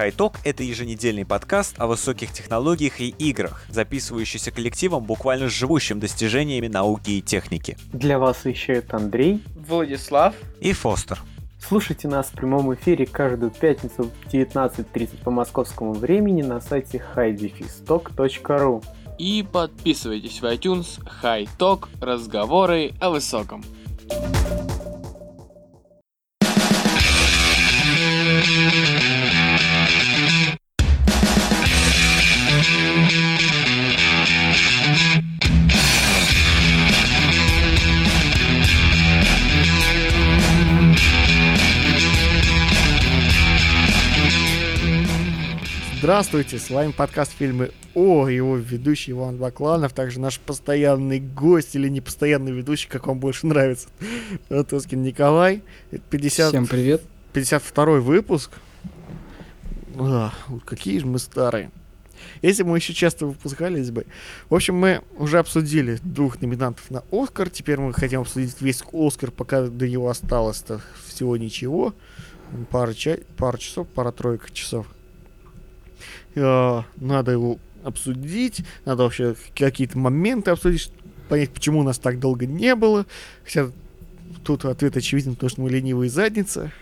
HiTalk — это еженедельный подкаст о высоких технологиях и играх, записывающийся коллективом, буквально живущим достижениями науки и техники. Для вас вещают Андрей, Владислав и Фостер. Слушайте нас в прямом эфире каждую пятницу в 19.30 по московскому времени на сайте highdefistock.ru И подписывайтесь в iTunes High Talk разговоры о высоком. Здравствуйте, с вами подкаст фильмы О, его ведущий Иван Бакланов, также наш постоянный гость или непостоянный ведущий, как вам больше нравится, Тоскин Николай. 50... Всем привет. 52 выпуск. А, какие же мы старые. Если мы еще часто выпускались бы. В общем, мы уже обсудили двух номинантов на Оскар. Теперь мы хотим обсудить весь Оскар, пока до него осталось-то всего ничего. Пара, ча... пара часов, пара-тройка часов. Э, надо его обсудить, надо вообще какие-то моменты обсудить, понять, почему у нас так долго не было. Хотя тут ответ очевиден, потому что мы ленивые задница.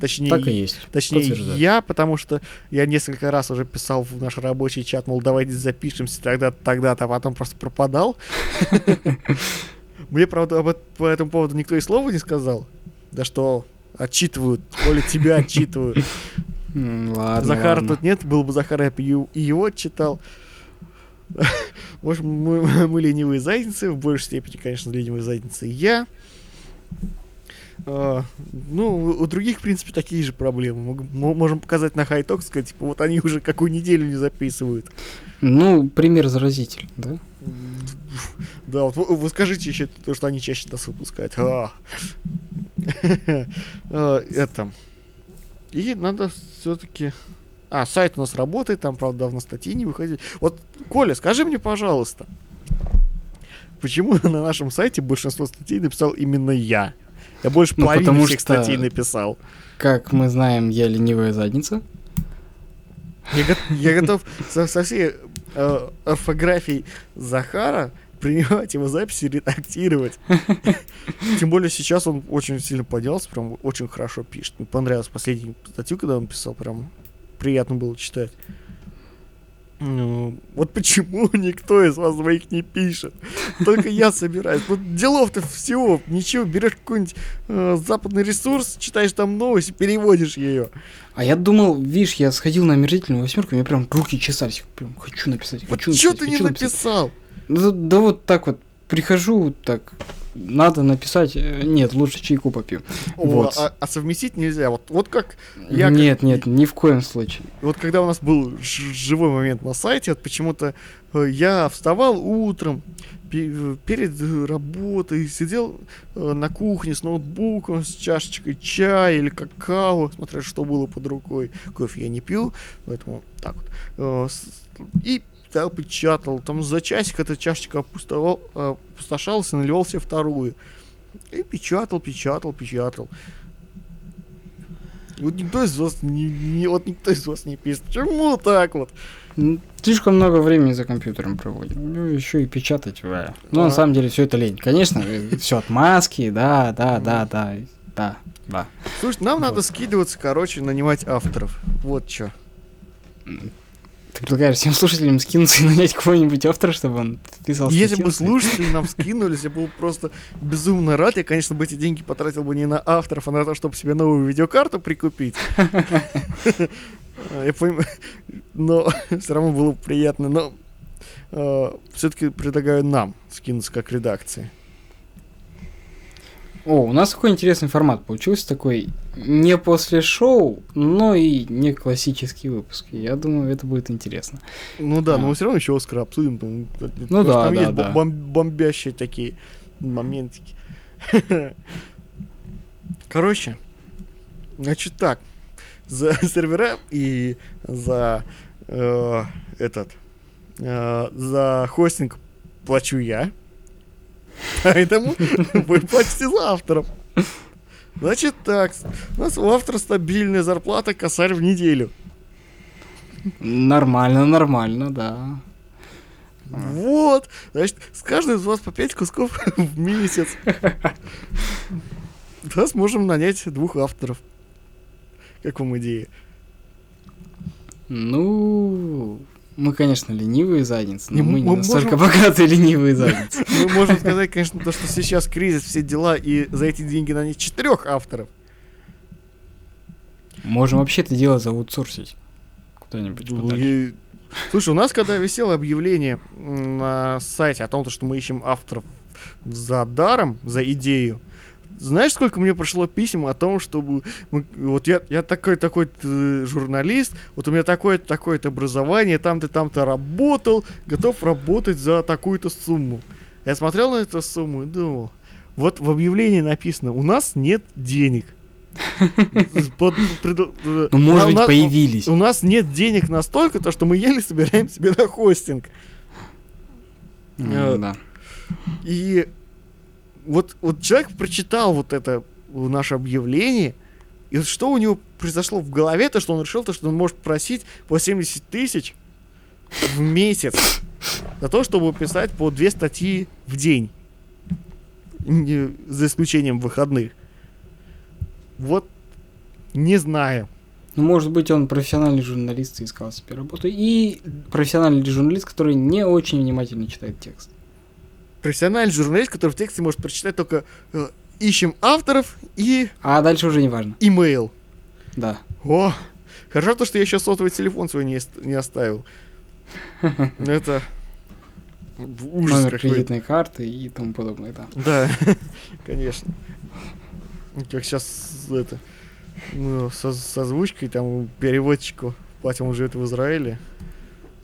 Точнее, так и есть. Точнее, я, потому что я несколько раз уже писал в наш рабочий чат, мол, давайте запишемся тогда тогда-то, а потом просто пропадал. Мне, правда, об, по этому поводу никто и слова не сказал. Да что, отчитывают, Коля тебя отчитывают. Ладно, Захара ладно. тут нет, был бы Захар, я бы и его читал. Общем, мы, мы ленивые задницы, в большей степени, конечно, ленивые задницы я. А, ну, у других, в принципе, такие же проблемы. Мы можем показать на хайток, сказать, типа, вот они уже какую неделю не записывают. Ну, пример заразитель, да? Да, вот вы, вы скажите еще то, что они чаще нас выпускают. А. А, Это. И надо все-таки... А, сайт у нас работает, там, правда, давно статьи не выходили. Вот, Коля, скажи мне, пожалуйста, почему на нашем сайте большинство статей написал именно я? Я больше Ну, половины потому всех что- статей написал. Как мы знаем, я ленивая задница. Я, я готов со, со всей э, орфографией Захара принимать его записи, редактировать. Тем более сейчас он очень сильно поделался, прям очень хорошо пишет. Мне понравилась последняя статью, когда он писал, прям приятно было читать. Ну, вот почему никто из вас двоих не пишет? Только я собираюсь. Вот делов-то всего. Ничего, берешь какой-нибудь э, западный ресурс, читаешь там новость и переводишь ее. А я думал, видишь, я сходил на омерзительную восьмерку, у меня прям руки чесались. Прям хочу написать, Вот хочу что написать, ты не хочу написать. написал? Да, да вот так вот, прихожу, так, надо написать, э, нет, лучше чайку попью. О, Вот. а, а совместить нельзя. Вот, вот как я как- нет, нет, ни в коем случае. вот когда у нас был живой момент на сайте, вот почему-то э, я вставал утром э, перед работой, сидел на кухне с ноутбуком, с чашечкой чая или какао, смотря что было под рукой. Кофе я не пью, поэтому так вот. И да, печатал. Там за часик эта чашечка э, опустошалась и наливал себе вторую. И печатал, печатал, печатал. Вот никто из вас не, не- вот никто из вас не пишет. Почему так вот? Слишком много времени за компьютером проводим. Ну, еще и печатать. ва. Ну, А. на самом деле, все это лень. Конечно, все отмазки, да, да, да, да, да, да. Слушай, нам надо скидываться, короче, нанимать авторов. Вот что. Ты предлагаешь всем слушателям скинуться и нанять кого-нибудь автора, чтобы он писал Если статью? бы слушатели нам скинулись, я был просто безумно рад. Я, конечно, бы эти деньги потратил бы не на авторов, а на то, чтобы себе новую видеокарту прикупить. Я понимаю, но все равно было бы приятно. Но все-таки предлагаю нам скинуться как редакции. О, у нас такой интересный формат получился, такой не после шоу, но и не классический выпуск. Я думаю, это будет интересно. Ну да, А. но мы все равно еще Оскар обсудим. там, потому да, там да, есть да. бом- бомбящие такие моментики. Короче, значит так. За сервера и за э, этот э, за хостинг плачу я. Поэтому вы платите за авторов. Значит так, у нас у автора стабильная зарплата косарь в неделю. Нормально, нормально, да. Вот. Значит, с каждого из вас по 5 кусков в месяц. Да, сможем нанять двух авторов. Как вам идея? Ну, мы, конечно, ленивые задницы, но Не, мы не мы настолько можем- богатые ленивые задницы. Мы можем сказать, конечно, то, что сейчас кризис, все дела, и за эти деньги нанять четырех авторов. Можем вообще это дело заутсорсить. Куда-нибудь Ну, и- Слушай, у нас когда висело объявление на сайте о том, что мы ищем авторов за даром, за идею, знаешь, сколько мне пришло писем о том, чтобы мы- вот я, я такой такой журналист, вот у меня такое такое образование, там-то там-то работал, готов работать за такую-то сумму. Я смотрел на эту сумму и думал, вот в объявлении написано, у нас нет денег. Э, Ну, может быть, появились. у нас нет денег настолько, то что мы еле собираем себе на хостинг. Э, Да. И вот, вот человек прочитал вот это наше объявление, и вот что у него произошло в голове, то что он решил, то что он может просить по 70 тысяч в месяц за то, чтобы писать по две статьи в день. Не- за исключением выходных. Вот не знаю. Ну, может быть, он профессиональный журналист и искал себе работу. И профессиональный журналист, который не очень внимательно читает текст. Профессиональный журналист, который в тексте может прочитать только э, ищем авторов и А дальше уже не важно. имейл. Да. О, хорошо то, что я еще сотовый телефон свой не, не оставил. Это ужас Номер кредитной карты и тому подобное, да. Да, конечно. Как сейчас это ну, со, с озвучкой там переводчику платим он живет в Израиле.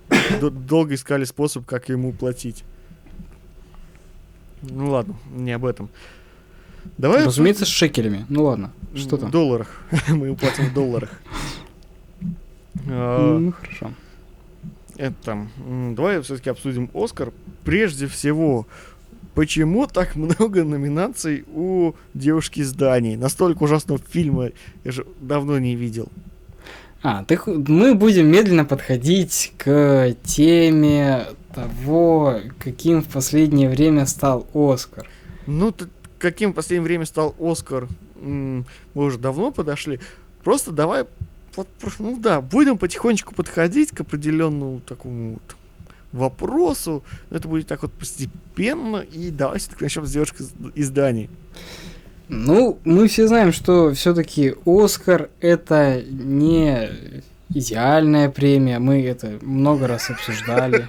Долго искали способ, как ему платить. Ну ладно, не об этом. Давай Разумеется, с шекелями. Ну ладно, что В там? долларах. Мы платим в долларах. А, Ну, хорошо. Это, м, давай все-таки обсудим Оскар. Прежде всего, почему так много номинаций у девушки из Дании? Настолько ужасного фильма я же давно не видел. А, так мы будем медленно подходить к теме того, каким в последнее время стал Оскар. Ну, ты- каким в последнее время стал Оскар? Мы уже давно подошли. Просто давай, вот, ну да, будем потихонечку подходить к определенному такому вот вопросу. Это будет так вот постепенно. И давай все-таки начнем с девушки из- из Дании. Ну, мы все знаем, что все-таки Оскар это не идеальная премия. Мы это много раз обсуждали.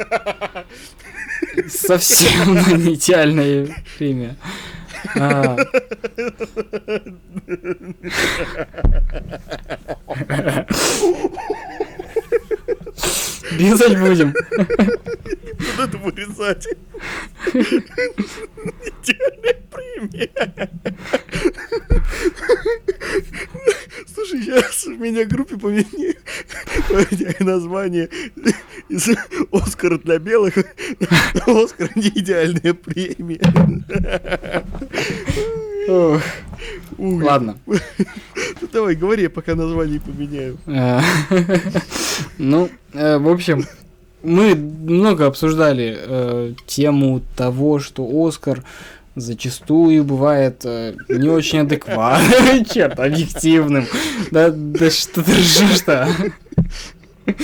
Совсем не идеальная премия. А. Резать будем. Надо вырезать. Идеальная премия. Слушай, сейчас в меня группе поменяю название из Оскар для белых Оскар не идеальная премия. Ладно. Ну, Давай, говори, я пока название поменяю. Э, Ну, э, в общем, мы много обсуждали э, тему того, что Оскар зачастую бывает э, не очень адекватным, черт, объективным. Да, да что ты ржешь-то?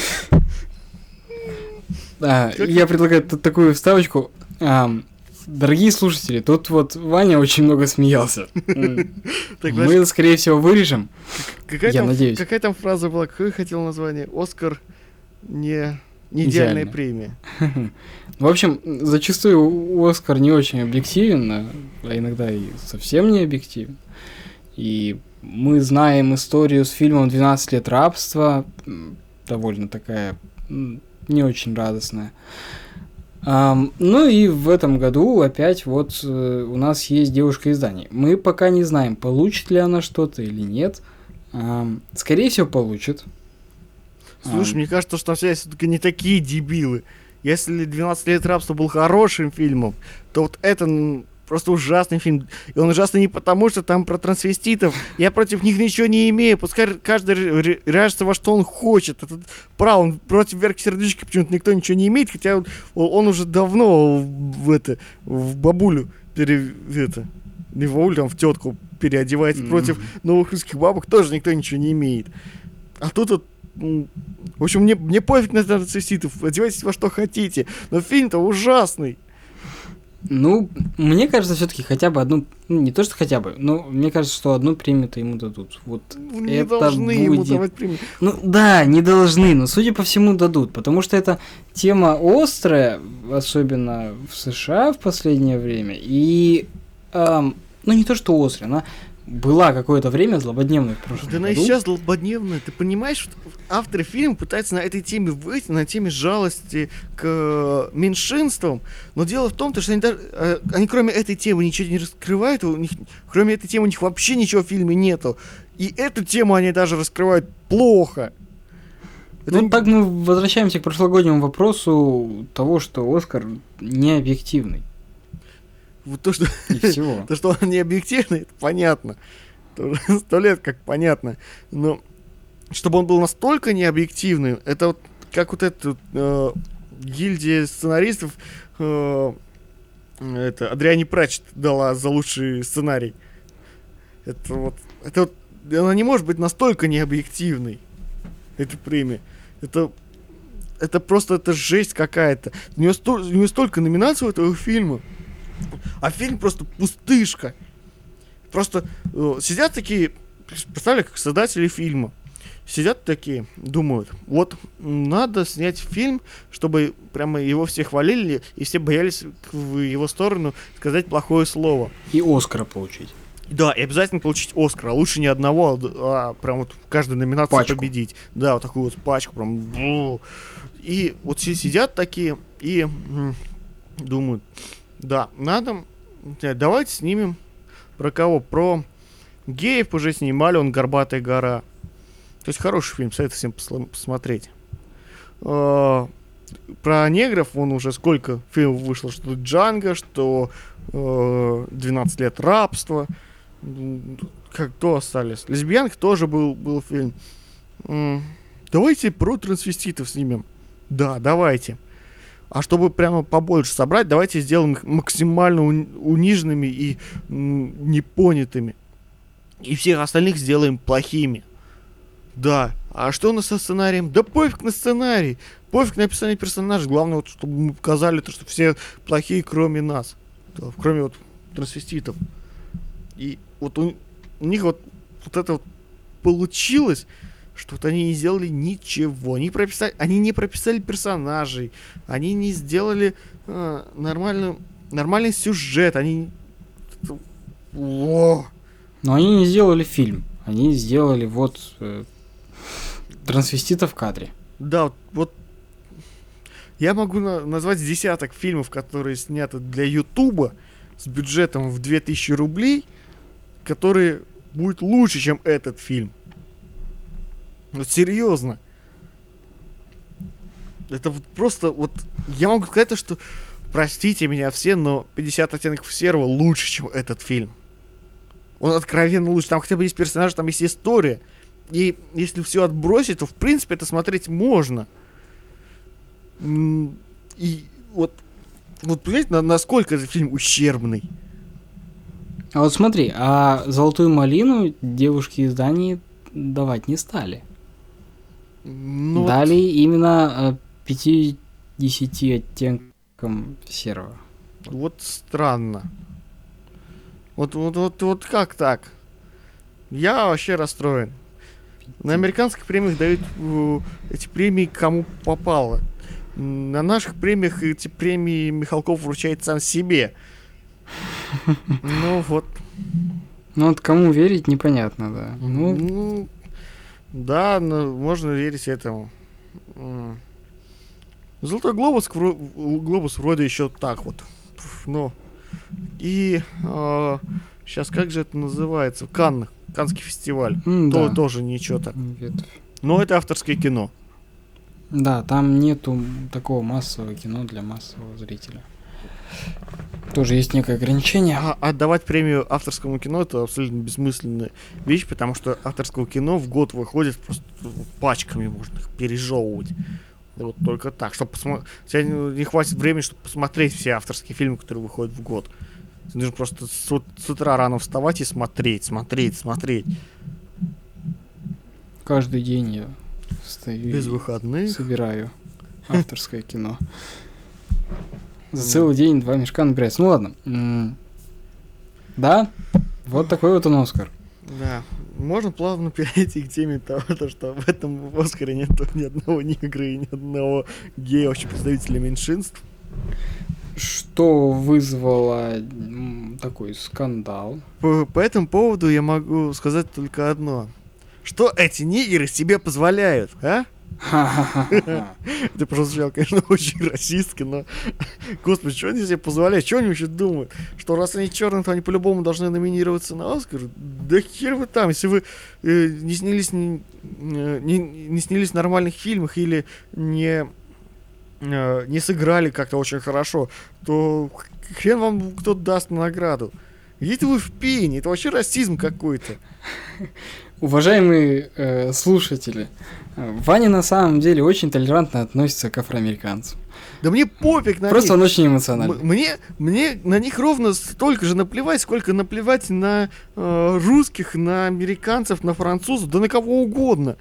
А, я предлагаю тут такую вставочку. Дорогие слушатели, тут вот Ваня очень много смеялся. Мы, скорее всего, вырежем. я надеюсь. какая там фраза была? Какое хотел название? Оскар не, не идеальная премия. В общем, зачастую Оскар не очень объективен, а а иногда и совсем не объективен. И мы знаем историю с фильмом «12 лет рабства», довольно такая не очень радостная. Ам, ну и в этом году опять вот э, у нас есть девушка из Дании. Мы пока не знаем, получит ли она что-то или нет. Ам, скорее всего, получит. Слушай, Ам, мне кажется, что все все-таки не такие дебилы. Если 12 лет рабства был хорошим фильмом, то вот это просто ужасный фильм. И он ужасный не потому, что там про трансвеститов. Я против них ничего не имею. Пускай каждый ряжется во что он хочет. Это право, он против Верки Сердючки почему-то никто ничего не имеет, хотя он, он уже давно в, это, в бабулю пере, это, не в бабулю, там в тетку переодевается. Против новых русских бабок тоже никто ничего не имеет. А тут вот м, в общем, мне, мне пофиг на трансвеститов, одевайтесь во что хотите. Но фильм-то ужасный. Ну, мне кажется, все-таки хотя бы одну, ну, не то что хотя бы, но мне кажется, что одну премию-то ему дадут. Вот Ну, Не это должны ему будет. давать премию. Ну да, не должны, но судя по всему дадут, потому что эта тема острая, особенно в США в последнее время, и ам, ну не то что острая, она была какое-то время злободневной в прошлом Да она и году. сейчас злободневная. Ты понимаешь, что авторы фильма пытаются на этой теме выйти, на теме жалости к э, меньшинствам. Но дело в том, то, что они, даже, э, они кроме этой темы ничего не раскрывают, у них, кроме этой темы у них вообще ничего в фильме нету. И эту тему они даже раскрывают плохо. Это Ну, так мы возвращаемся к прошлогоднему вопросу того, что Оскар не объективный. Вот то, что И всего. То, что он не объективный, это понятно. Сто лет как понятно. Но чтобы он был настолько необъективным, это вот как вот эта э, гильдия сценаристов э, это Адриане Пратчет дала за лучший сценарий. Это вот, это вот, она не может быть настолько необъективной, эта премия. Это, это просто, это жесть какая-то. У нее, сто- у нее столько номинаций у этого фильма. А фильм просто пустышка. Просто э, сидят такие, представляю, как создатели фильма. Сидят такие, думают, вот надо снять фильм, чтобы прямо его все хвалили, и все боялись в его сторону сказать плохое слово. И Оскара получить. Да, и обязательно получить Оскар, а лучше не одного, а а прям вот в каждой номинации Пачку. победить. Да, вот такую вот пачку, прям. И вот все сидят такие и думают, да, надо, э, давайте снимем про кого? Про геев уже снимали, он «Горбатая гора». То есть хороший фильм, советую всем посмотреть. А, Про негров он уже сколько фильмов вышло, что Джанго, что э, 12 лет рабства. Как кто остались? Лесбиянка тоже был, был фильм. Давайте про трансвеститов снимем. Да, давайте. А чтобы прямо побольше собрать, давайте сделаем их максимально уни- униженными и непонятыми. И всех остальных сделаем плохими. Да. А что у нас со сценарием? Да пофиг на сценарий. Пофиг на описание персонажей. Главное, вот, чтобы мы показали то, что все плохие, кроме нас. Да, кроме вот трансвеститов. И вот у, у них вот, вот это вот получилось, что вот они не сделали ничего. Они, прописали, они не прописали персонажей. Они не сделали э, нормальный, нормальный сюжет. Они... О! Но они не сделали фильм. Они сделали вот э, трансвестита в кадре. Да, вот, вот я могу на- назвать десяток фильмов, которые сняты для Ютуба с бюджетом в 2000 рублей, которые будут лучше, чем этот фильм. Вот серьезно. Это вот просто вот я могу сказать то, что простите меня все, но 50 оттенков серого лучше, чем этот фильм. Он откровенно лучше. Там хотя бы есть персонажи, там есть история. И если все отбросить, то в принципе это смотреть можно. И вот, вот понимаете, на- насколько этот фильм ущербный. А вот смотри, а золотую малину девушки из Дании давать не стали. Ну, вот- Дали именно э, 50 оттенкам серого. Вот странно. Вот, вот, вот, вот как так? Я вообще расстроен. На американских премиях дают эти премии кому попало. На наших премиях эти премии Михалков вручает сам себе. Ну вот. Ну вот кому верить, непонятно, да. Ну, Ну, да, но можно верить этому. Золотой глобус, глобус вроде еще так вот. Пф, Ну. И сейчас как же это называется? Канн, Каннский фестиваль. м, То- да. тоже ничего так. Но это авторское кино. Да, там нету такого массового кино для массового зрителя. Тоже есть некое ограничение. А отдавать премию авторскому кино это абсолютно бессмысленная вещь, потому что авторского кино в год выходит просто пачками, можно их пережевывать. Вот только так, чтобы посмотреть. Не хватит времени, чтобы посмотреть все авторские фильмы, которые выходят в год. Должен просто с, с утра рано вставать и смотреть, смотреть, смотреть. Каждый день я встаю Без выходных. собираю авторское кино. За целый день два мешка набирается. Ну ладно. Да, вот такой вот он Оскар. Да. Можно плавно перейти к теме того, то, что в этом Оскаре нет ни одного негра и ни одного гея, вообще представителя меньшинств. Что вызвало такой скандал? По, по этому поводу я могу сказать только одно. Что эти нигеры себе позволяют, а? Это прозвучало, конечно, очень расистски, но... Господи, что они себе позволяют? Что они вообще думают? Что раз они черные, то они по-любому должны номинироваться на Оскар? Да хер вы там, если вы э, не снялись э, не, не снялись в нормальных фильмах или не э, не сыграли как-то очень хорошо, то хрен вам кто даст награду. Идите вы в пень, это вообще расизм какой-то. Уважаемые э, слушатели, э, Ваня на самом деле очень толерантно относится к афроамериканцам. Да мне пофиг на Просто них. он очень эмоциональный. Мне, мне на них ровно столько же наплевать, сколько наплевать на э, русских, на американцев, на французов, да на кого угодно.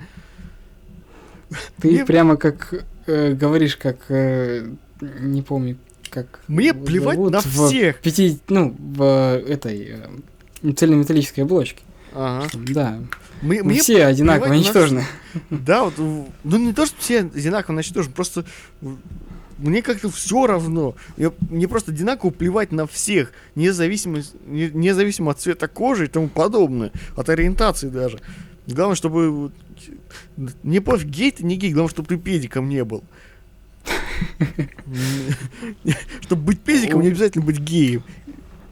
Ты мне- прямо как э, говоришь, как э, не помню, как. Мне плевать зовут на всех. Пяти, ну, в этой э, цельнометаллической оболочке. Ага. Да. Мы мне все одинаково ничтожны. Да, вот, ну не то, что все одинаково начнешь, просто мне как-то все равно. Я- мне просто одинаково плевать на всех, независимо, не- независимо от цвета кожи и тому подобное, от ориентации даже. Главное, чтобы не пофиг, гей ты, не гей, главное, чтобы ты педиком не был. Чтобы быть педиком, не обязательно быть геем.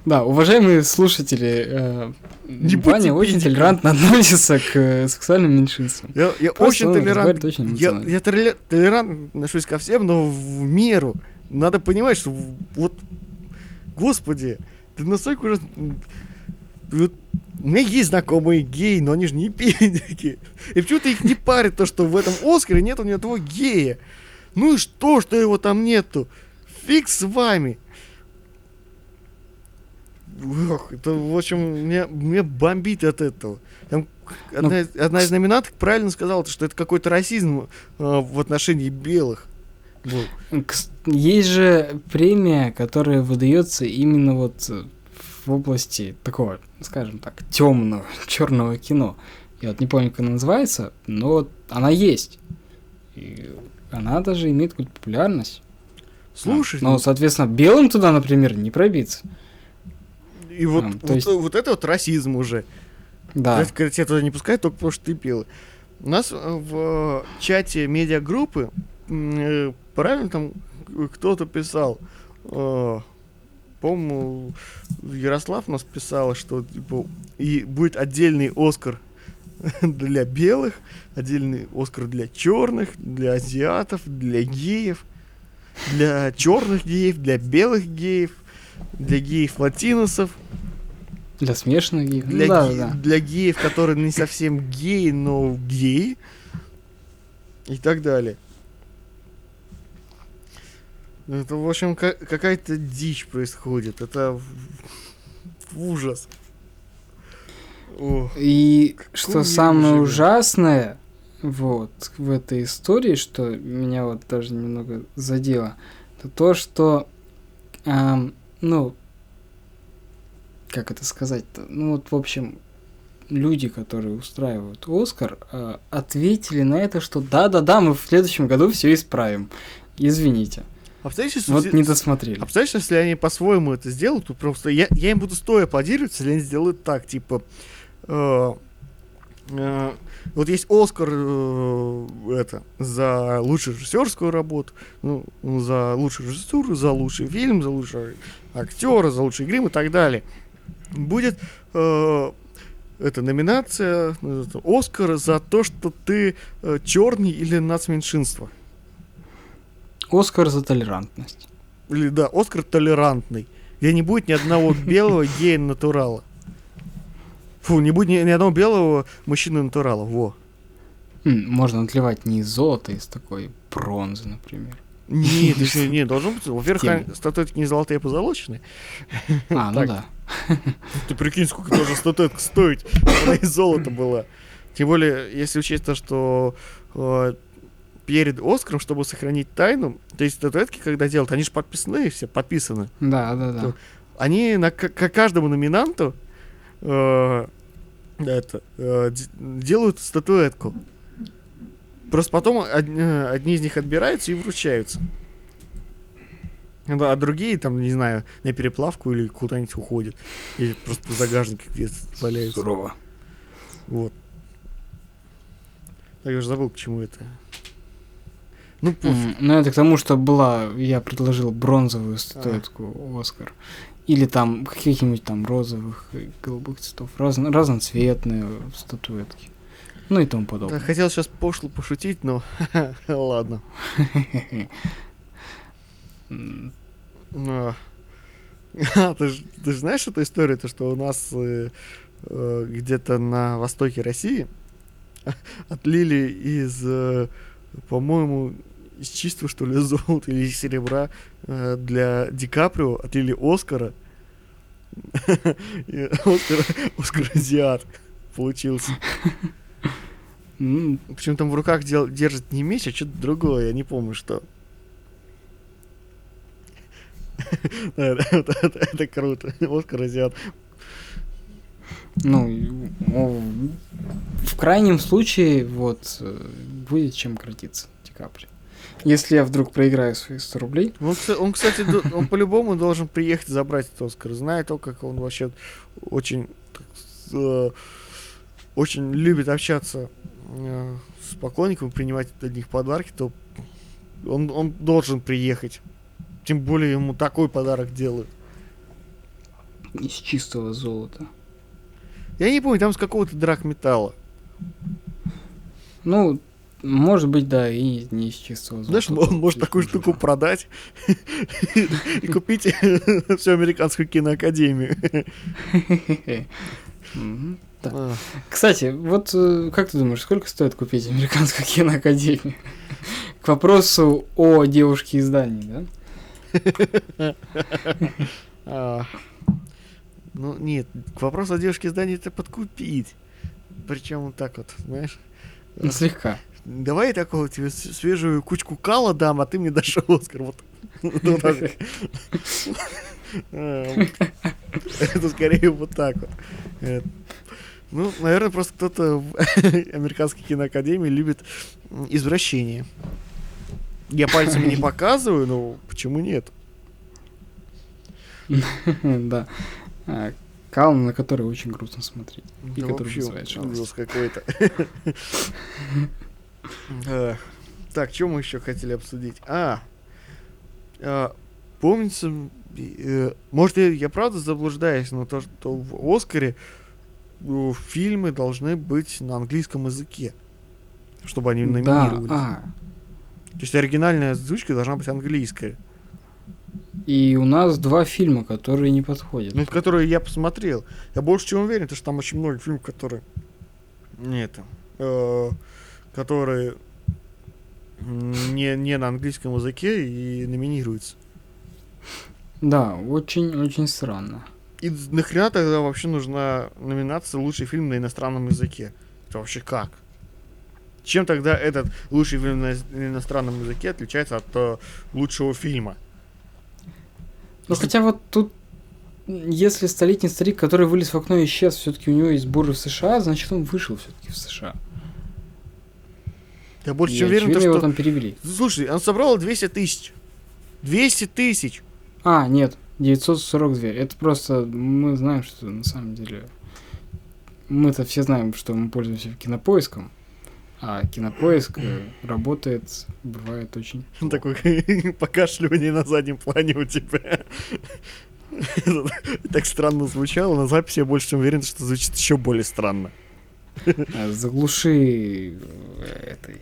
Да, уважаемые слушатели, э, Не Ваня очень толерантно относится к э, сексуальным меньшинствам. Я, я очень разговаривает очень Я, я толе- толерантно отношусь ко всем, но в меру. Надо понимать, что вот, господи, ты настолько уже... Вот, у меня есть знакомые геи, но они же не педики. И почему-то их не парит то, что в этом Оскаре нету ни одного гея. Ну и что, что его там нету? Фиг с вами. Ох, это, в общем, меня, меня бомбит от этого. Там одна, из- одна из номинаток правильно сказала, что это какой-то расизм э, в отношении белых. Кс- Есть же премия, которая выдается именно вот э, в области такого, скажем так, темного, черного кино. Я вот не помню, как она называется, но вот она есть. И она даже имеет какую-то популярность. Слушай, Но, соответственно, белым туда, например, не пробиться. И вот, а, вот, есть- вот это вот расизм уже. Да. Когда, тебя туда не пускают, только потому что ты пил. У нас э, в чате медиагруппы, э, правильно там кто-то писал, э, по-моему, Ярослав нас писал, что типа, и будет отдельный Оскар для белых, отдельный Оскар для черных, для азиатов, для геев, для черных геев, для белых геев, для геев латиносов. Для смешанных геев. Для, да, ге- да. для геев, которые не совсем геи, но геи. И так далее. Это, в общем, ка- какая-то дичь происходит. Это ужас. О, И что самое мы живем? ужасное вот в этой истории, что меня вот даже немного задело, это то, что, ам, ну, как это сказать-то, ну вот в общем люди, которые устраивают Оскар, а, ответили на это, что да-да-да, мы в следующем году все исправим. Извините. А представляешь, Вот не досмотрели. а представляешь, если они по-своему это сделают, то просто я, я им буду стоя аплодировать, если они сделают так, типа, э, э, вот есть Оскар э, это за лучшую режиссерскую работу, ну, за лучшую режиссуру, за лучший фильм, за лучшего актера, за лучший грим и так далее. Будет э, это номинация э, это, Оскара за то, что ты черный или нацменьшинство. Оскар за толерантность. Или да, Оскар толерантный. где не будет ни одного белого гея-натурала. Фу, не будет ни, ни одного белого мужчины-натурала, во. М, Можно отливать не из золота, а из такой бронзы, например. Нет, не, должен быть. Во-первых, статуэтки не золотые, а позолоченные. А, ну да. Ты прикинь, сколько должна статуэтка стоить. Она из золота была. Тем более, если учесть то, что э, перед Оскаром, чтобы сохранить тайну, то есть статуэтки, когда делают, они же подписаны все, подписаны. Да, да, да. Они на, к- к каждому номинанту э, это, э, делают статуэтку. Просто потом од- э, одни из них отбираются и вручаются. Да, а другие, там, не знаю, на переплавку или куда-нибудь уходят. Или просто в загажнике где-то валяются. Сурово. Вот. Так я уже забыл, к чему это. Ну, пофиг. М, Ну, это к тому, что была, я предложил бронзовую статуэтку Оскар. Или там каких-нибудь там розовых, голубых цветов, разно- разноцветные статуэтки. Ну и тому Да, подобное. хотел сейчас пошло пошутить, но ладно. А, А, ты же знаешь эту историю, то что у нас э, э, где-то на востоке России отлили из, э, по-моему, из чистого, что ли, золота или серебра э, для Ди Каприо отлили Оскара. Оскар, Оскар Азиат получился. Причем там в руках дел- держит не меч, а что-то другое, я не помню, что. Это круто. Оскар Азиат. Ну, в крайнем случае, вот, э, будет чем крутиться Ди Каприо. Если я вдруг проиграю свои 100 рублей, Он, он, кстати, он по-любому должен приехать забрать этот Оскар. Зная то, как он вообще очень, э, очень любит общаться э, с поклонниками, принимать от них подарки, то он, он должен приехать. Тем более ему такой подарок делают. из чистого золота. Я не помню, там с какого-то драгметалла. Ну, может быть, да, и не из чистого золота. Знаешь, он может такую штуку продать и купить всю американскую киноакадемию. Кстати, вот э, как ты думаешь, сколько стоит купить американскую киноакадемию? К вопросу о девушке из Дании, да? Ну, нет, к вопросу о девушке здания это подкупить. Причем вот так вот, знаешь. Ну, слегка. Давай я такого тебе свежую кучку кала дам, а ты мне дашь Оскар. Вот, вот. Это скорее вот так вот. Э, Ну, наверное, просто кто-то в американской киноакадемии любит извращение. Я пальцами не показываю, но почему нет? Да. А, Калм, на который очень грустно смотреть. И который вызывает жалость. какой-то. Да. Так, что мы еще хотели обсудить? А, а, помнится, э, может, я, правда заблуждаюсь, но то, что в Оскаре э, фильмы должны быть на английском языке, чтобы они Да, номинировались. а, То есть оригинальная озвучка должна быть английская. и у нас два фильма, которые не подходят. Ну, которые я посмотрел. Я больше чем уверен, потому что там очень много фильмов, которые... Нет. э, которые не, не на английском языке и номинируются. Да, очень-очень странно. И нахрена тогда вообще нужна номинация «Лучший фильм на иностранном языке»? Это вообще как? Чем тогда этот лучший фильм на иностранном языке отличается от э, лучшего фильма? Ну, хотя вот тут, если столетний старик, который вылез в окно и исчез, все-таки у него есть сборы в США, значит, он вышел все-таки в США. Я больше И, чем уверен, то, очевидно, его что... там перевели. Слушай, он собрал 200 тысяч. 200 тысяч! А, нет, 942. Это просто мы знаем, что на самом деле мы-то все знаем, что мы пользуемся кинопоиском, а кинопоиск э, работает, бывает очень. Такое покашливание на заднем плане у тебя. Так странно звучало, на записи я больше чем уверен, что звучит еще более странно. Заглуши э, этой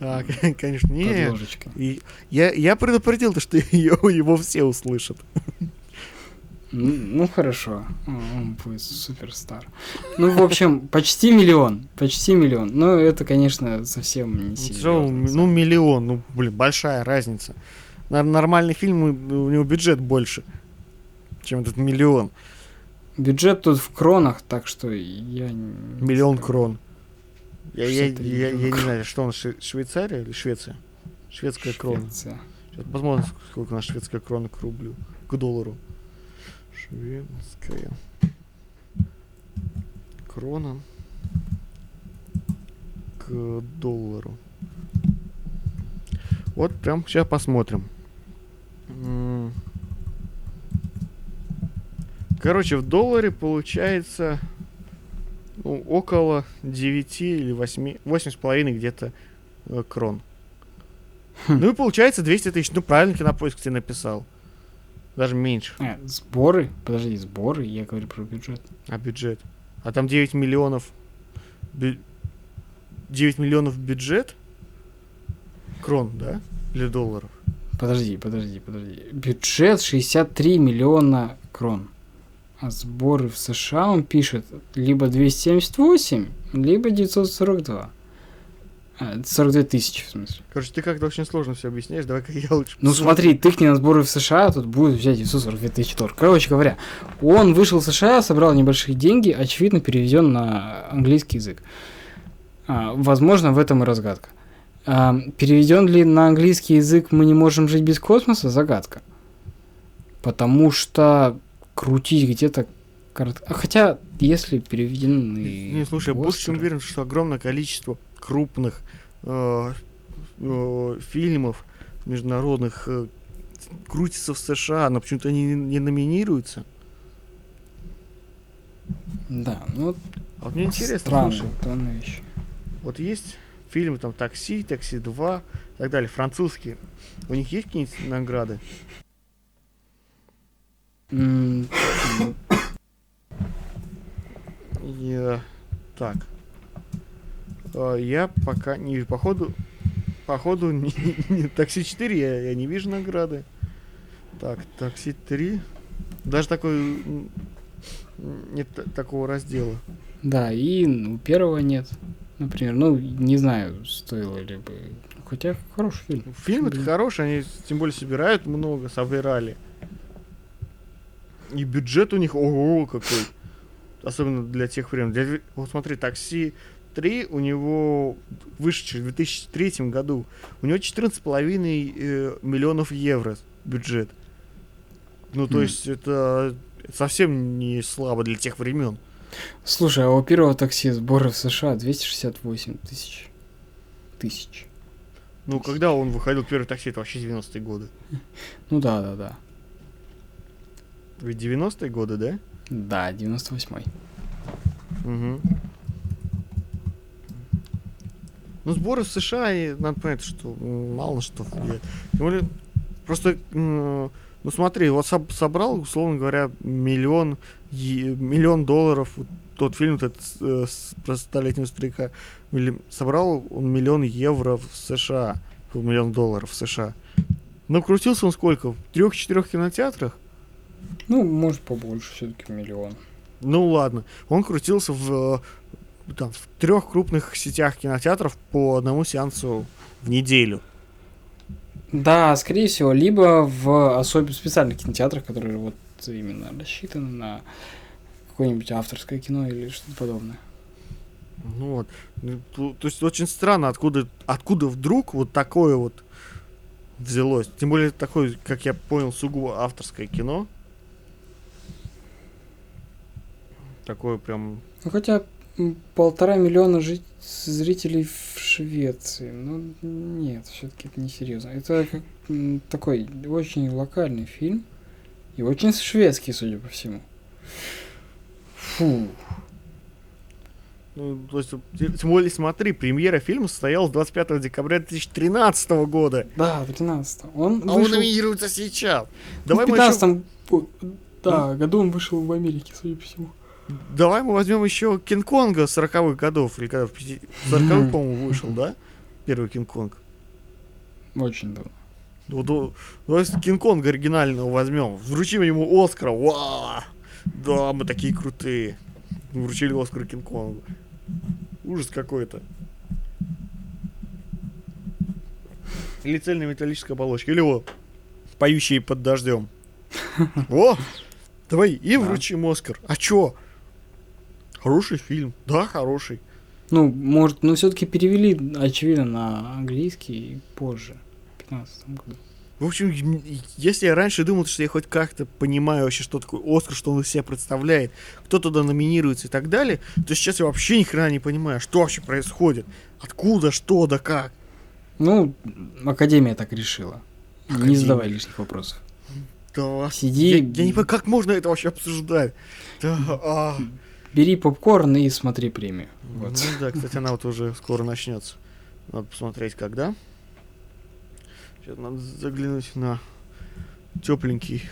А, конечно, не. И я, я предупредил, то, что ее, его все услышат. Ну, ну, хорошо, он будет суперстар. Ну, в общем, почти миллион. Почти миллион. Но это, конечно, совсем не Ну, серьезно. равно, ну, миллион, ну, блин, большая разница. Нормальный фильм, у у него бюджет больше, чем этот миллион. Бюджет тут в кронах, так что я... не Миллион знаю. крон. Я, я, 63 я, я не знаю, что он, Шве- Швейцария или Швеция? Шведская крона. Швеция. Сейчас посмотрим, сколько на шведская крона к рублю, к доллару. Шведская крона к доллару. Вот прям сейчас посмотрим. Короче, в долларе получается ну, около 9 или 8, 8,5 где-то э, крон. Ну и получается 200 тысяч. Ну правильно кинопоиск тебе написал. Даже меньше. А, сборы? Подожди, сборы? Я говорю про бюджет. А бюджет? А там 9 миллионов. бю- 9 миллионов бюджет? Крон, да? Или долларов? Подожди, подожди, подожди. Бюджет 63 миллиона крон. А сборы в США он пишет либо 278, либо 942. А, 42 тысячи, в смысле. Короче, ты как-то очень сложно все объясняешь. Давай-ка я лучше Ну смотри, тыкни на сборы в США, тут будет взять 942 тысячи долларов. Короче говоря, он вышел в США, собрал небольшие деньги, очевидно переведен на английский язык. А, возможно, в этом и разгадка. А, переведен ли на английский язык мы не можем жить без космоса? Загадка. Потому что крутить где-то корот- а Хотя, если переведены... Не, слушай, я больше чем уверен, что огромное количество крупных э, э, фильмов международных э, крутится в США, но почему-то они не, не номинируются. Да, ну А вот мне интересно, странная, слушай, странная вещь. вот есть фильмы там «Такси», «Такси 2» и так далее, французские. У них есть какие-нибудь награды? Я... Так. А, Я пока не вижу. Походу... Походу, не, не- такси 4 я, я не вижу награды. Так, такси 3. Даже такой... Нет та- такого раздела. Да, и ну, первого нет. Например, ну, не знаю, стоило ли бы. Хотя хороший фильм. Фильм это хороший, они тем более собирают много, собирали. И бюджет у них, ого, какой. Особенно для тех времен. Для- вот смотри, такси 3 у него вышедший в 2003 году. У него 14,5 э, миллионов евро бюджет. Ну, то Мгм. есть это совсем не слабо для тех времен. Слушай, а у первого такси сборы в США 268 тысяч. Тысяч. Ну, когда он выходил первый такси, это вообще 90-е годы. Ну да, да, да. Ведь 90-е годы, да? Да, 98-й. Угу. Ну, сборы в США, и надо понять, что мало что. Тем более, просто, ну смотри, вот соб- собрал, условно говоря, миллион, миллион долларов, тот фильм этот, э, про столетнего старика, собрал он миллион евро в США, миллион долларов в США. Ну, крутился он сколько? В трех-четырех кинотеатрах? Ну, может, побольше все-таки миллион. Ну ладно, он крутился в, э, там, в трех крупных сетях кинотеатров по одному сеансу в неделю. Да, скорее всего, либо в особенно специальных кинотеатрах, которые вот именно рассчитаны на какое-нибудь авторское кино или что-то подобное. Ну вот. Ну, то, то есть очень странно, откуда, откуда вдруг вот такое вот взялось. Тем более такое, как я понял, сугубо авторское кино. Такое прям... Ну, хотя полтора миллиона жить зрителей в Швеции. Ну, нет, все-таки это не серьезно. Это как, такой очень локальный фильм. И очень шведский, судя по всему. Фу. Ну, то есть, тем более, смотри, премьера фильма состоялась 25 декабря 2013 года. Да, 13 Он А он вышел... номинируется сейчас. Ну, Давай в мы, еще, 15 Да, году он вышел в Америке, судя по всему. Давай мы возьмем еще Кинг-Конга 40-х годов. Или когда в 40-х, Мгм. по-моему, вышел, да? Первый Кинг-Конг. Очень давно. Ну, да- давай Кинг-Конга оригинального возьмем, вручим ему Оскара, Ва! Да, мы такие крутые. Вручили Оскар Кинг-Конгу. Ужас какой-то. Или цельная металлическая оболочка. Или вот, поющие под дождем. О! Давай и вручим Оскар. А чё? Хороший фильм. Да, хороший. Ну, может, ну все-таки перевели, очевидно, на английский позже, в 15 году. В общем, если я раньше думал, что я хоть как-то понимаю вообще, что такое Оскар, что он из себя представляет, кто туда номинируется и так далее, то сейчас я вообще ни хрена не понимаю, что вообще происходит. Откуда, что, да как. Ну, Академия так решила. Не Академия. задавай лишних вопросов. Да. Сиди, Я, я не понимаю, как можно это вообще обсуждать. Да, а. Бери попкорн и смотри премию. Ну Вот. да, кстати, она вот уже скоро начнется. Надо посмотреть, когда. Сейчас надо заглянуть на тепленький,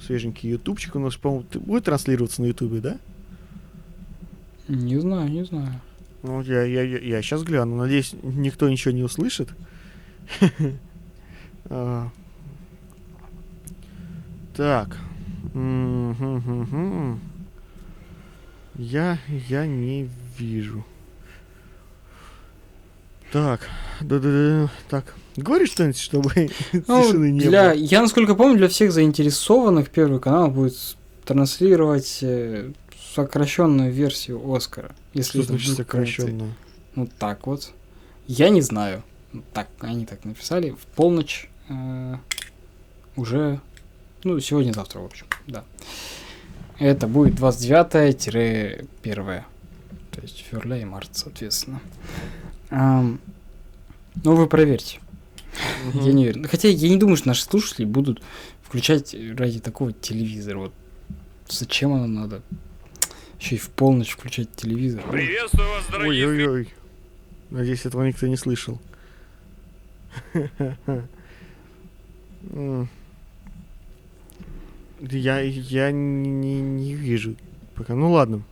свеженький ютубчик. У нас, по-моему, будет транслироваться на ютубе, да? Не знаю, не знаю. Ну, я, я, я, сейчас гляну. Надеюсь, никто ничего не услышит. А. Так. Я, я не вижу. Так, да-да-да, так. Говори что-нибудь, чтобы Ну, тишины не для, было. я, насколько помню, для всех заинтересованных Первый канал будет транслировать э, сокращенную версию Оскара. Если Что значит сокращенно? Ну так вот. Я не знаю. Так, они так написали. В полночь э, уже. Ну, сегодня-завтра, в общем, да. Это будет 29-1. То есть февраля и март, соответственно. Ам, ну, вы проверьте. Я не уверен. Хотя я не думаю, что наши слушатели будут включать ради такого телевизора. Вот зачем оно надо? Еще и в полночь включать телевизор. Приветствую вас, дорогие Ой-ой-ой. Надеюсь, этого никто не слышал. Я, я не, не вижу пока. Ну ладно.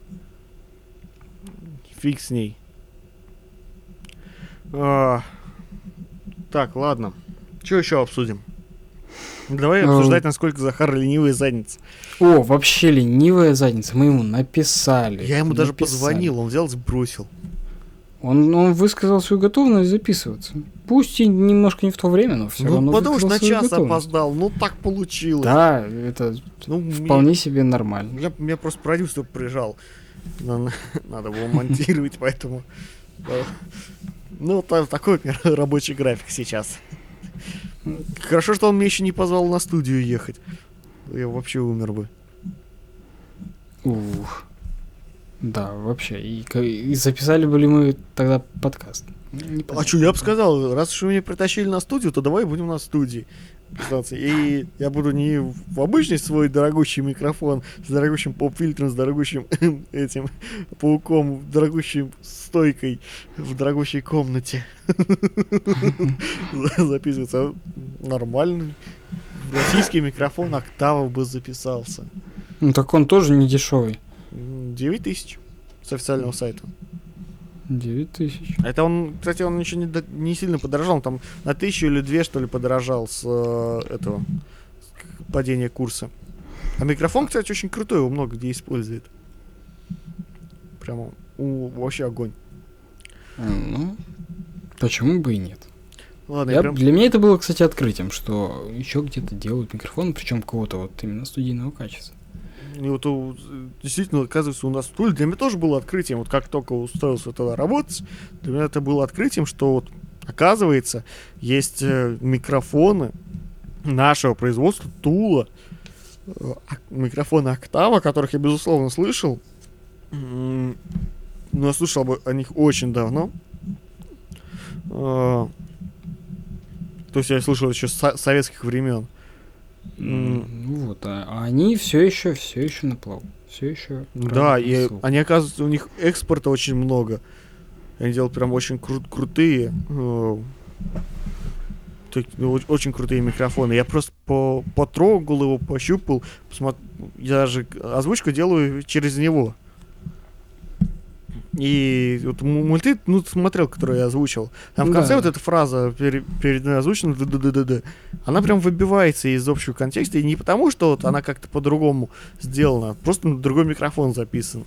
Фиг с ней. А, так, ладно. Что еще обсудим? Давай Ну. обсуждать, насколько Захар ленивая задница. О, вообще ленивая задница. Мы ему написали. Я ему даже Написали. позвонил, он взял и сбросил. Он, он высказал свою готовность записываться. Пусть и немножко не в то время, но все ну, равно потому что на час готовность. опоздал. Ну, так получилось. Да, это Ну, мне- вполне себе нормально. Меня, меня просто продюсер прижал. На- Надо было монтировать, поэтому... Ну, та- такой рабочий график сейчас. Хорошо, что он меня еще не позвал на студию ехать. Я вообще умер бы. Ух. Да, вообще. И, и записали бы ли мы тогда подкаст? А что, я бы сказал, раз уж вы меня притащили на студию, то давай будем на студии. И я буду не в обычный свой дорогущий микрофон с дорогущим поп-фильтром, с дорогущим этим пауком, дорогущей стойкой в дорогущей комнате записываться. Нормальный российский микрофон октава бы записался. Ну так он тоже не дешевый. 9 тысяч с официального сайта. 9 тысяч. Это он, кстати, он еще не, до- не сильно подорожал, он там на тысячу или две, что ли, подорожал с э, этого с падения курса. А микрофон, кстати, очень крутой, его много где использует. Прямо у, вообще огонь. Ну, почему бы и нет? Ладно, Я- я прям... Для меня это было, кстати, открытием, что еще где-то делают микрофон, причем кого-то вот именно студийного качества. И вот действительно, оказывается, у нас в Туле для меня тоже было открытием. Вот как только устроился тогда работать, для меня это было открытием, что вот оказывается, есть э, микрофоны нашего производства Тула, э, микрофоны Октава, которых я, безусловно, слышал. Но я слышал бы о них очень давно. Э, То есть я слышал еще с со- советских времен. Ну вот, а а они все еще, все еще на плаву. Все еще. Да, и они, оказывается, у них экспорта очень много. Они делают прям очень кру- крутые. э, ну, оч- очень крутые микрофоны. Я просто по потрогал его, пощупал. посмо- Я же к- озвучку делаю через него. И вот мульты, ну, смотрел, который я озвучил. Там в Да. конце вот эта фраза пере- перед озвучена, д-д-д-д-д, она прям выбивается из общего контекста. И не потому, что вот она как-то по-другому сделана, а просто на другой микрофон записан.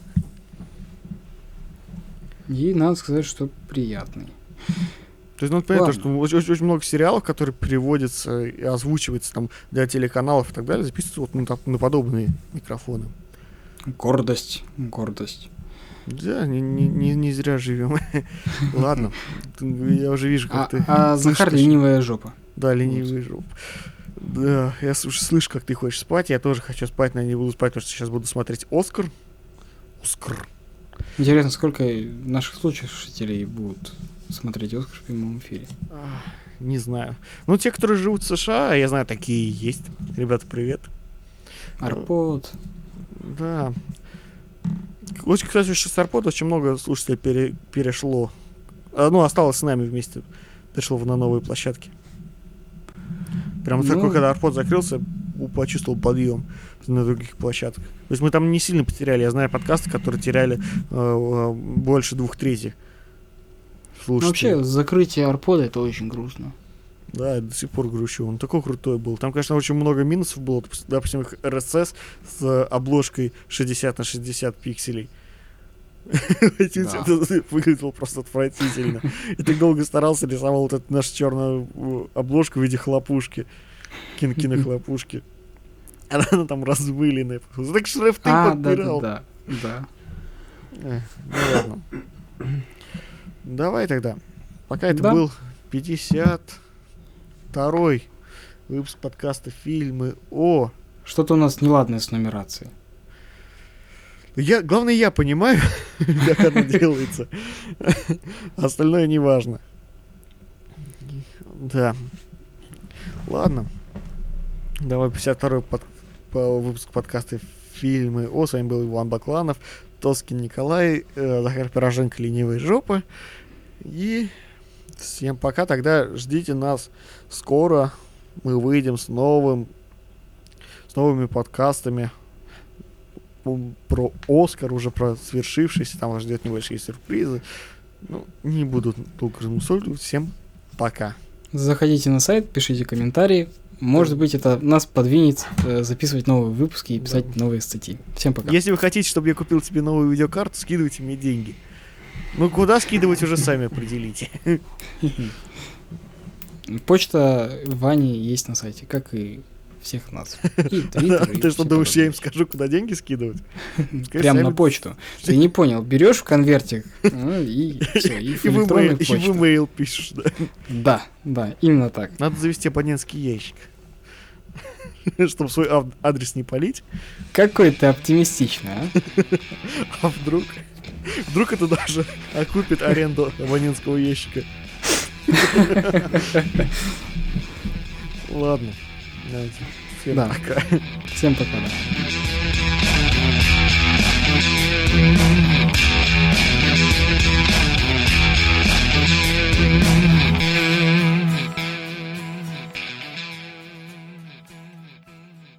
И надо сказать, что приятный. То есть, ну, понятно, Ладно. что очень, очень- очень много сериалов, которые переводятся и озвучиваются там для телеканалов и так далее, записываются вот так- на подобные микрофоны. Гордость, гордость. Да, не, не, не, зря живем. Ладно, я уже вижу, А, как ты... а Захар ленивая жопа. Да, ленивый жоп. Да, я уже слышу, как ты хочешь спать. Я тоже хочу спать, но я не буду спать, потому что сейчас буду смотреть Оскар. Оскар. Интересно, сколько наших слушателей будут смотреть Оскар в прямом эфире. Не знаю. Ну, те, которые живут в США, я знаю, такие есть. Ребята, привет. Арпод. Да. Очень, кстати, еще с Арпод очень много слушателей пере- перешло. А, ну, осталось с нами вместе. Перешло на новые площадки. Прям Ну. такой, когда Арпод закрылся, почувствовал подъем на других площадках. То есть мы там не сильно потеряли. Я знаю подкасты, которые теряли э, э, больше двух третьих. Ну, Слушайте, вообще, закрытие Арпода это очень грустно. Да, до сих пор грущу. Он такой крутой был. Там, конечно, очень много минусов было. Допустим, RSS с обложкой 60 на 60 пикселей. Это выглядело просто отвратительно. И так долго старался, рисовал вот эту нашу черную обложку в виде хлопушки. Кинокинохлопушки. Она там размыленная. Так шрифты а, подбирал. Да, да, да. Ну ладно. Давай тогда. Пока это был 50 второй выпуск подкаста «Фильмы о...» Что-то у нас неладное с нумерацией. Я, главное, я понимаю, как это делается. Остальное не важно. Да. Ладно. Давай 52-й выпуск подкаста «Фильмы о». С вами был Иван Бакланов, Тоскин Николай, э, Захар Пироженко «Ленивая жопа» и всем пока. Тогда ждите нас скоро. Мы выйдем с новым, с новыми подкастами про Оскар, уже про свершившийся, там вас ждет небольшие сюрпризы. Ну, не буду долго размусоливать. Всем пока. Заходите на сайт, пишите комментарии. Может быть, это нас подвинет э, записывать новые выпуски и писать новые статьи. Всем пока. Если вы хотите, чтобы я купил себе новую видеокарту, скидывайте мне деньги. Ну, куда скидывать, уже сами определите. Почта Вани есть на сайте, как и всех нас. И Ты что, думаешь, я им подобное. скажу, куда деньги скидывать? Пускай Прям сами- на почту. Ты не понял, берешь в конвертик ну, и все, и в электронную и в имейл пишешь, да. Да, да, именно так. Надо завести абонентский ящик. Чтобы свой адрес не полить. Какой ты оптимистичный, а? А вдруг? Вдруг это даже окупит аренду абонентского ящика. Ладно. Давайте. Всем пока. Всем пока. Да.